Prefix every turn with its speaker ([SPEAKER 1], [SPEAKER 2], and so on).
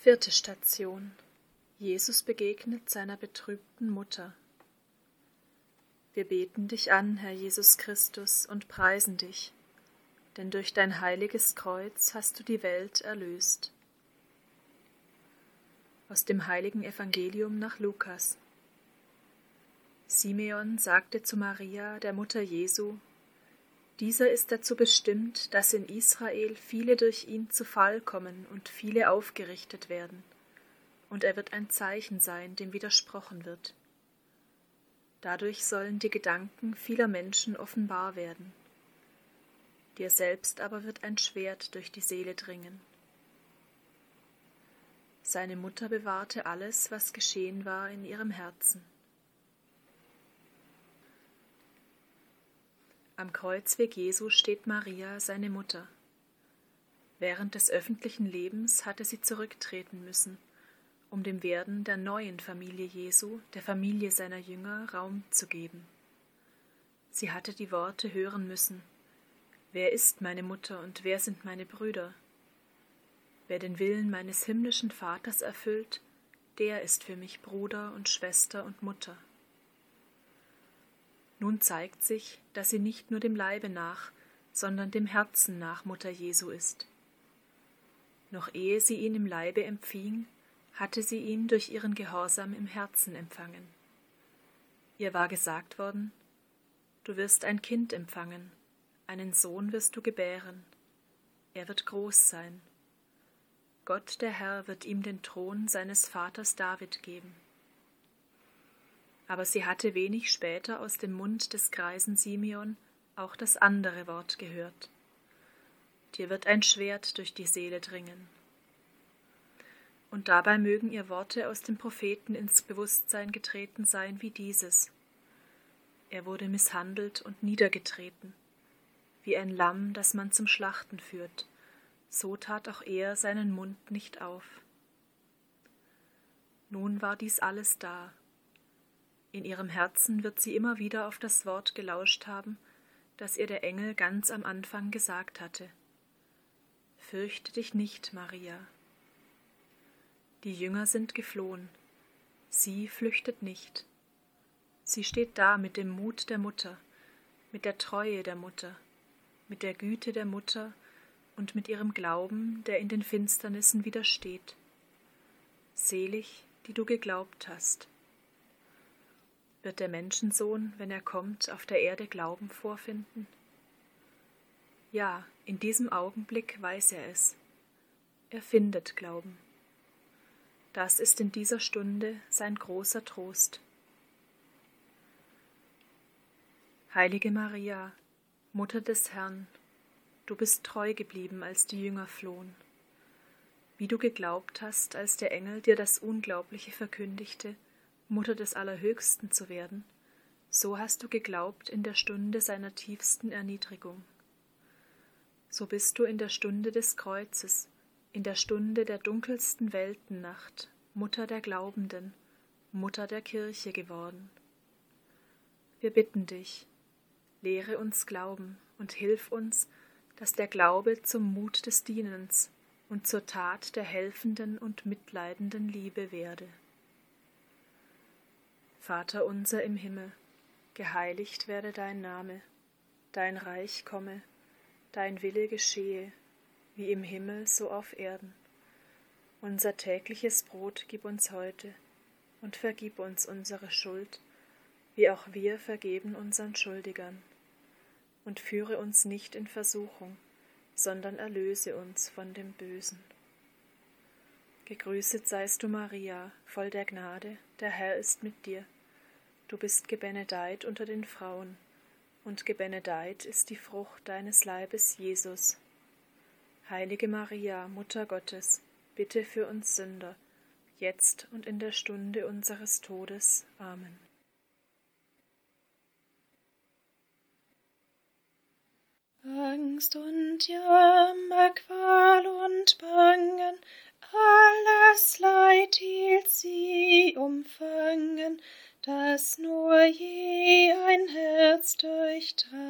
[SPEAKER 1] Vierte Station. Jesus begegnet seiner betrübten Mutter. Wir beten dich an, Herr Jesus Christus, und preisen dich, denn durch dein heiliges Kreuz hast du die Welt erlöst. Aus dem heiligen Evangelium nach Lukas. Simeon sagte zu Maria, der Mutter Jesu, dieser ist dazu bestimmt, dass in Israel viele durch ihn zu Fall kommen und viele aufgerichtet werden, und er wird ein Zeichen sein, dem widersprochen wird. Dadurch sollen die Gedanken vieler Menschen offenbar werden. Dir selbst aber wird ein Schwert durch die Seele dringen. Seine Mutter bewahrte alles, was geschehen war, in ihrem Herzen. Am Kreuzweg Jesu steht Maria, seine Mutter. Während des öffentlichen Lebens hatte sie zurücktreten müssen, um dem Werden der neuen Familie Jesu, der Familie seiner Jünger, Raum zu geben. Sie hatte die Worte hören müssen Wer ist meine Mutter und wer sind meine Brüder? Wer den Willen meines himmlischen Vaters erfüllt, der ist für mich Bruder und Schwester und Mutter. Nun zeigt sich, dass sie nicht nur dem Leibe nach, sondern dem Herzen nach Mutter Jesu ist. Noch ehe sie ihn im Leibe empfing, hatte sie ihn durch ihren Gehorsam im Herzen empfangen. Ihr war gesagt worden, Du wirst ein Kind empfangen, einen Sohn wirst du gebären, er wird groß sein. Gott der Herr wird ihm den Thron seines Vaters David geben aber sie hatte wenig später aus dem Mund des greisen Simeon auch das andere Wort gehört. Dir wird ein Schwert durch die Seele dringen. Und dabei mögen ihr Worte aus dem Propheten ins Bewusstsein getreten sein wie dieses. Er wurde misshandelt und niedergetreten, wie ein Lamm, das man zum Schlachten führt, so tat auch er seinen Mund nicht auf. Nun war dies alles da, in ihrem Herzen wird sie immer wieder auf das Wort gelauscht haben, das ihr der Engel ganz am Anfang gesagt hatte. Fürchte dich nicht, Maria. Die Jünger sind geflohen, sie flüchtet nicht. Sie steht da mit dem Mut der Mutter, mit der Treue der Mutter, mit der Güte der Mutter und mit ihrem Glauben, der in den Finsternissen widersteht. Selig, die du geglaubt hast. Wird der Menschensohn, wenn er kommt, auf der Erde Glauben vorfinden? Ja, in diesem Augenblick weiß er es. Er findet Glauben. Das ist in dieser Stunde sein großer Trost. Heilige Maria, Mutter des Herrn, du bist treu geblieben, als die Jünger flohen. Wie du geglaubt hast, als der Engel dir das Unglaubliche verkündigte, Mutter des Allerhöchsten zu werden, so hast du geglaubt in der Stunde seiner tiefsten Erniedrigung. So bist du in der Stunde des Kreuzes, in der Stunde der dunkelsten Weltennacht, Mutter der Glaubenden, Mutter der Kirche geworden. Wir bitten dich, lehre uns Glauben und hilf uns, dass der Glaube zum Mut des Dienens und zur Tat der helfenden und mitleidenden Liebe werde. Vater unser im Himmel, geheiligt werde dein Name, dein Reich komme, dein Wille geschehe, wie im Himmel so auf Erden. Unser tägliches Brot gib uns heute und vergib uns unsere Schuld, wie auch wir vergeben unseren Schuldigern. Und führe uns nicht in Versuchung, sondern erlöse uns von dem Bösen. Gegrüßet seist du, Maria, voll der Gnade, der Herr ist mit dir. Du bist gebenedeit unter den Frauen, und gebenedeit ist die Frucht deines Leibes, Jesus. Heilige Maria, Mutter Gottes, bitte für uns Sünder, jetzt und in der Stunde unseres Todes. Amen.
[SPEAKER 2] Angst und je ein Herz durchdrang.